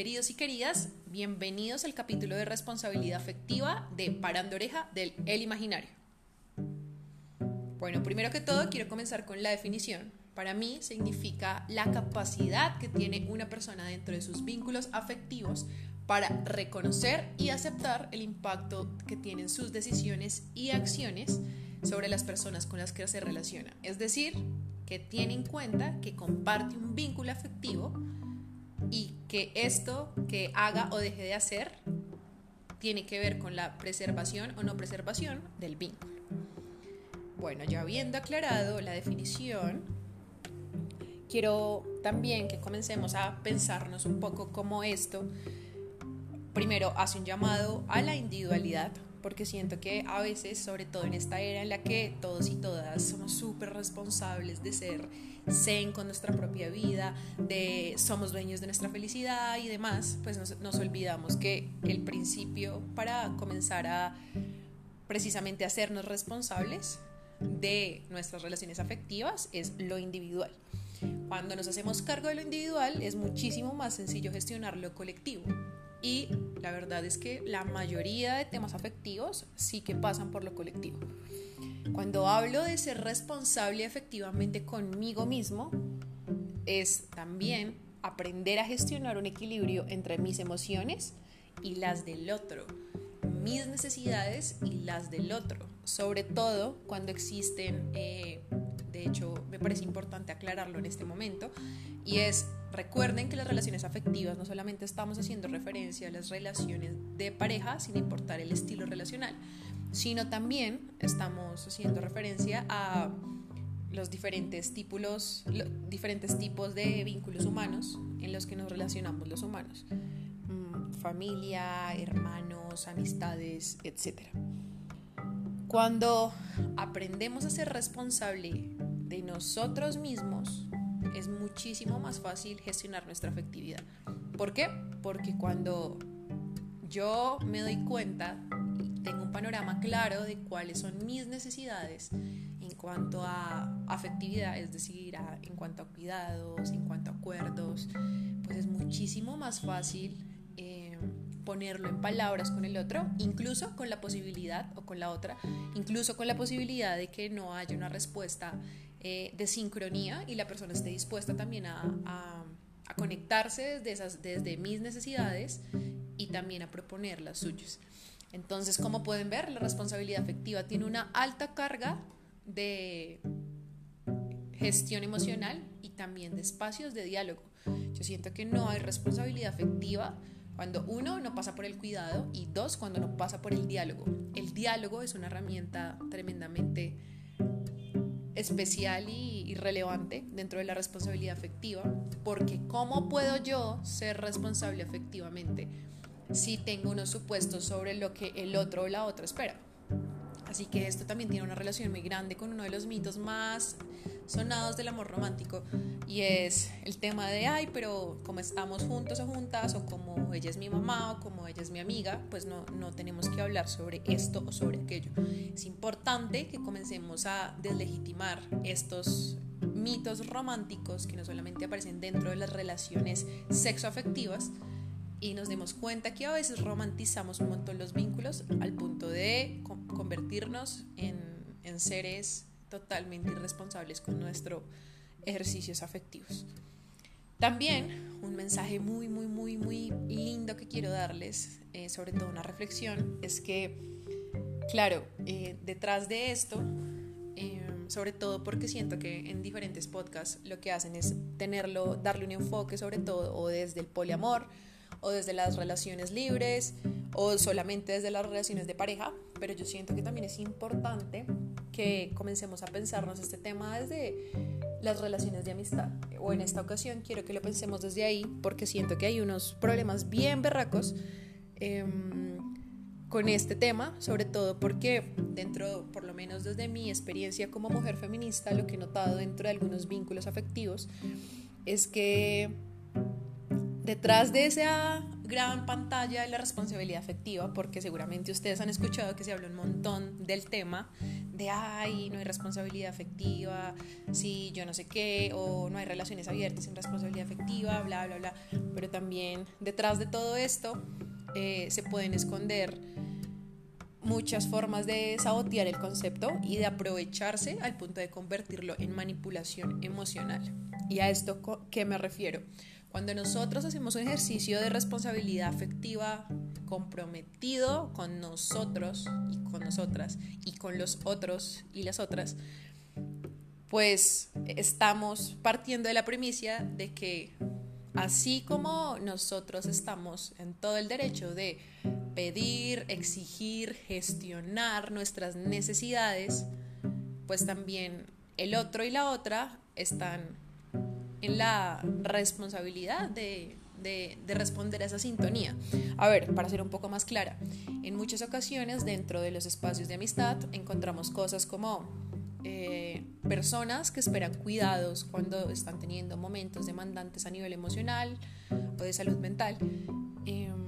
queridos y queridas, bienvenidos al capítulo de responsabilidad afectiva de Parando Oreja del El Imaginario. Bueno, primero que todo quiero comenzar con la definición. Para mí significa la capacidad que tiene una persona dentro de sus vínculos afectivos para reconocer y aceptar el impacto que tienen sus decisiones y acciones sobre las personas con las que se relaciona. Es decir, que tiene en cuenta que comparte un vínculo afectivo y que esto que haga o deje de hacer tiene que ver con la preservación o no preservación del vínculo. Bueno, ya habiendo aclarado la definición, quiero también que comencemos a pensarnos un poco cómo esto primero hace un llamado a la individualidad, porque siento que a veces, sobre todo en esta era en la que todos y todas somos súper responsables de ser zen con nuestra propia vida, de somos dueños de nuestra felicidad y demás, pues nos, nos olvidamos que el principio para comenzar a precisamente hacernos responsables de nuestras relaciones afectivas es lo individual. Cuando nos hacemos cargo de lo individual es muchísimo más sencillo gestionar lo colectivo. Y la verdad es que la mayoría de temas afectivos sí que pasan por lo colectivo. Cuando hablo de ser responsable efectivamente conmigo mismo, es también aprender a gestionar un equilibrio entre mis emociones y las del otro, mis necesidades y las del otro, sobre todo cuando existen, eh, parece importante aclararlo en este momento, y es, recuerden que las relaciones afectivas no solamente estamos haciendo referencia a las relaciones de pareja, sin importar el estilo relacional, sino también estamos haciendo referencia a los diferentes tipos, diferentes tipos de vínculos humanos en los que nos relacionamos los humanos. Mm, familia, hermanos, amistades, etc. Cuando aprendemos a ser responsable de nosotros mismos, es muchísimo más fácil gestionar nuestra afectividad. ¿Por qué? Porque cuando yo me doy cuenta tengo un panorama claro de cuáles son mis necesidades en cuanto a afectividad, es decir, en cuanto a cuidados, en cuanto a acuerdos, pues es muchísimo más fácil eh, ponerlo en palabras con el otro, incluso con la posibilidad, o con la otra, incluso con la posibilidad de que no haya una respuesta eh, de sincronía y la persona esté dispuesta también a, a, conectarse desde, desde mis necesidades y también a proponer las suyas. Entonces, como pueden ver, la responsabilidad afectiva tiene una alta carga de gestión emocional y también de espacios de diálogo. Yo siento que no hay responsabilidad afectiva cuando uno no pasa por el cuidado y dos, cuando no pasa por el diálogo. El diálogo es una herramienta tremendamente especial y, relevante dentro de la responsabilidad afectiva, porque ¿cómo puedo yo ser responsable afectivamente? si tengo unos supuestos sobre lo que el otro o la otra espera. Así que esto también tiene una relación muy grande con uno de los mitos más sonados del amor romántico y es el tema de, ay, pero como estamos juntos o juntas o como ella es mi mamá o como ella es mi amiga, pues no, no tenemos que hablar sobre esto o sobre aquello. Es importante que comencemos a deslegitimar estos mitos románticos que no solamente aparecen dentro de las relaciones sexoafectivas, y nos demos cuenta que a veces romantizamos un montón los vínculos al punto de convertirnos en, en seres totalmente irresponsables con nuestros ejercicios afectivos. También un mensaje muy, muy, muy, muy lindo que quiero darles, eh, sobre todo una reflexión, es que, claro, eh, detrás de esto, eh, sobre todo porque siento que en diferentes podcasts lo que hacen es tenerlo, darle un enfoque sobre todo o desde el poliamor, o desde las relaciones libres o solamente desde las relaciones de pareja, pero yo siento que también es importante que comencemos a pensarnos este tema desde las relaciones de amistad. O en esta ocasión quiero que lo pensemos desde ahí porque siento que hay unos problemas bien berracos em, con este tema, sobre todo porque dentro, por lo menos desde mi experiencia como mujer feminista, lo que he notado dentro de algunos vínculos afectivos es que detrás de esa gran pantalla de la responsabilidad afectiva, porque seguramente ustedes han escuchado que se habla un montón del tema de, ay, no hay responsabilidad afectiva, si yo no sé qué, o no hay relaciones abiertas sin responsabilidad afectiva, bla, bla, bla. Pero también detrás de todo esto eh, se pueden esconder muchas formas de sabotear el concepto y de aprovecharse al punto de convertirlo en manipulación emocional. ¿Y a esto qué me refiero? Cuando nosotros hacemos un ejercicio de responsabilidad afectiva comprometido con nosotros y con nosotras y con los otros y las otras, pues estamos partiendo de la premisa de que así como nosotros estamos en todo el derecho de pedir, exigir, gestionar nuestras necesidades, pues también el otro y la otra están en la responsabilidad de, responder a esa sintonía. A ver, para ser un poco más clara, en muchas ocasiones dentro de los espacios de amistad encontramos cosas como eh, personas que esperan cuidados cuando están teniendo momentos demandantes a nivel emocional o de salud mental. Em,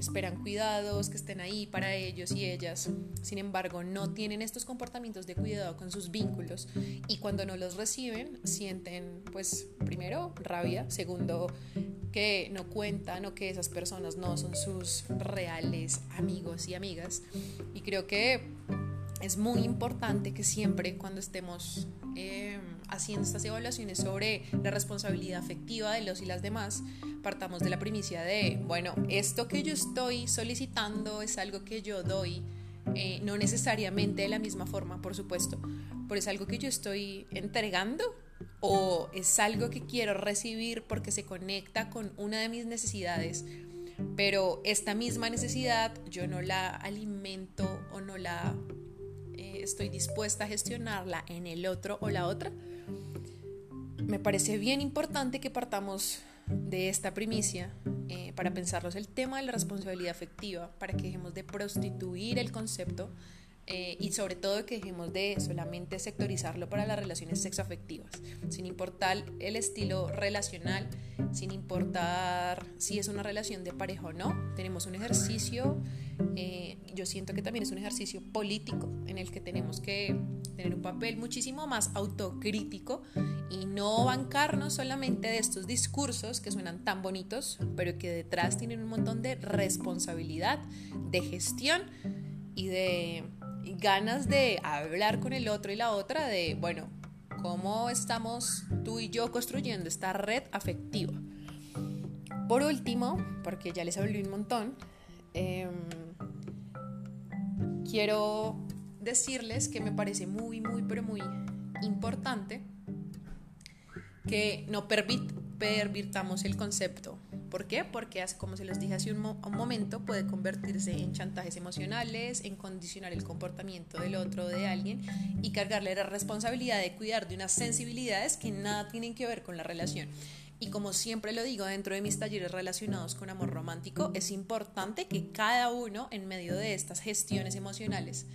esperan cuidados, que estén ahí para ellos y ellas. Sin embargo, no tienen estos comportamientos de cuidado con sus vínculos y cuando no los reciben sienten, pues, primero, rabia, segundo, que no cuentan o que esas personas no son sus reales amigos y amigas. Y creo que es muy importante que siempre cuando estemos eh, haciendo estas evaluaciones sobre la responsabilidad afectiva de los y las demás, partamos de la primicia de, bueno, esto que yo estoy solicitando es algo que yo doy, eh, no necesariamente de la misma forma, por supuesto, pero es algo que yo estoy entregando o es algo que quiero recibir porque se conecta con una de mis necesidades, pero esta misma necesidad yo no la alimento o no la estoy dispuesta a gestionarla en el otro o la otra. Me parece bien importante que partamos de esta primicia eh, para pensarnos el tema de la responsabilidad afectiva, para que dejemos de prostituir el concepto eh, y sobre todo que dejemos de solamente sectorizarlo para las relaciones sexoafectivas, sin importar el estilo relacional, sin importar si es una relación de pareja o no. Tenemos un ejercicio, eh, yo siento que también es un ejercicio político en el que tenemos que tener un papel muchísimo más autocrítico y no bancarnos solamente de estos discursos que suenan tan bonitos, pero que detrás tienen un montón de responsabilidad, de gestión y de ganas de hablar con el otro y la otra de, bueno, cómo estamos tú y yo construyendo esta red afectiva. Por último, porque ya les hablé un montón, em, quiero decirles que me parece muy, muy, pero muy importante que no pervirtamos el concepto ¿Por qué? Porque, como se los dije hace un, momento, puede convertirse en chantajes emocionales, en condicionar el comportamiento del otro, de alguien, y cargarle la responsabilidad de cuidar de unas sensibilidades que nada tienen que ver con la relación. Y como siempre lo digo dentro de mis talleres relacionados con amor romántico, es importante que cada uno en medio de estas gestiones emocionales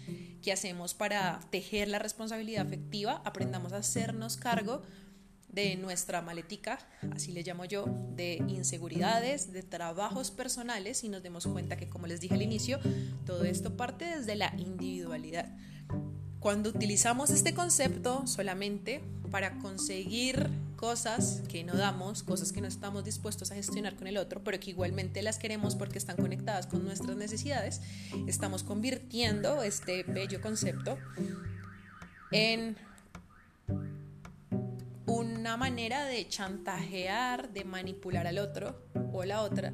que hacemos para tejer la responsabilidad afectiva, aprendamos a hacernos cargo de nuestra maletica, así le llamo yo, de inseguridades, de trabajos personales y nos demos cuenta que, como les dije al inicio, todo esto parte desde la individualidad. Cuando utilizamos este concepto solamente para conseguir cosas que no damos, cosas que no estamos dispuestos a gestionar con el otro, pero que igualmente las queremos porque están conectadas con nuestras necesidades, estamos convirtiendo este bello concepto en una manera de chantajear, de manipular al otro o la otra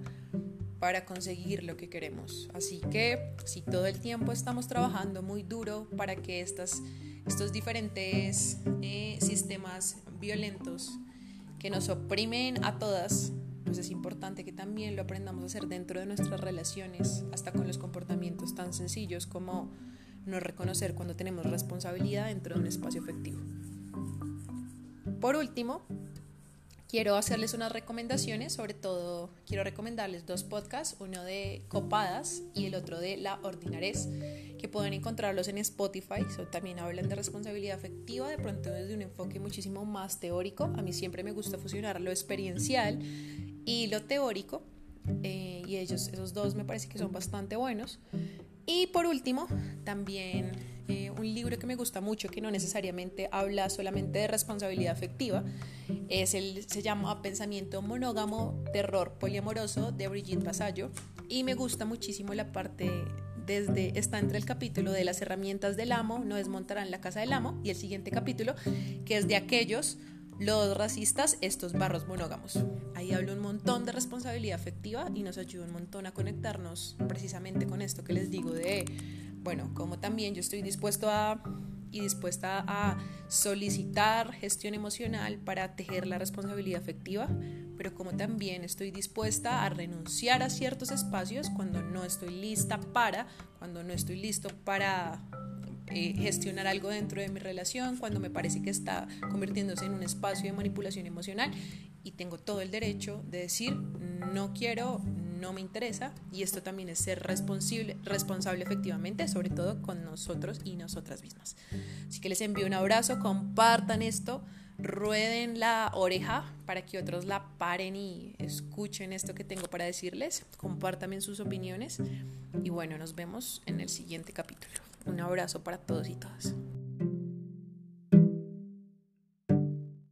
para conseguir lo que queremos. Así que si todo el tiempo estamos trabajando muy duro para que estas, estos diferentes eh, sistemas violentos que nos oprimen a todas, pues es importante que también lo aprendamos a hacer dentro de nuestras relaciones, hasta con los comportamientos tan sencillos como no reconocer cuando tenemos responsabilidad dentro de un espacio efectivo. Por último, quiero hacerles unas recomendaciones, sobre todo quiero recomendarles dos podcasts, uno de Copadas y el otro de La Ordinarez, que pueden encontrarlos en Spotify, también hablan de responsabilidad afectiva, de pronto desde un enfoque muchísimo más teórico, a mí siempre me gusta fusionar lo experiencial y lo teórico, eh, y ellos, esos dos me parece que son bastante buenos. Y por último, también eh, un libro que me gusta mucho, que no necesariamente habla solamente de responsabilidad afectiva. Es el, se llama Pensamiento monógamo, terror poliamoroso de Brigitte Vasallo. Y me gusta muchísimo la parte desde está entre el capítulo de las herramientas del amo, no desmontarán la casa del amo, y el siguiente capítulo, que es de aquellos los racistas, estos barros monógamos. Ahí hablo un montón de responsabilidad afectiva y nos ayuda un montón a conectarnos precisamente con esto que les digo de, bueno, como también yo estoy dispuesto a y dispuesta a solicitar gestión emocional para tejer la responsabilidad afectiva, pero como también estoy dispuesta a renunciar a ciertos espacios cuando no estoy lista para, cuando no estoy listo para eh, gestionar algo dentro de mi relación, cuando me parece que está convirtiéndose en un espacio de manipulación emocional y tengo todo el derecho de decir no quiero, no me interesa y esto también es ser responsable, responsable efectivamente, sobre todo con nosotros y nosotras mismas. Así que les envío un abrazo, compartan esto, rueden la oreja para que otros la paren y escuchen esto que tengo para decirles, compartan sus opiniones y bueno, nos vemos en el siguiente capítulo. Un abrazo para todos y todas.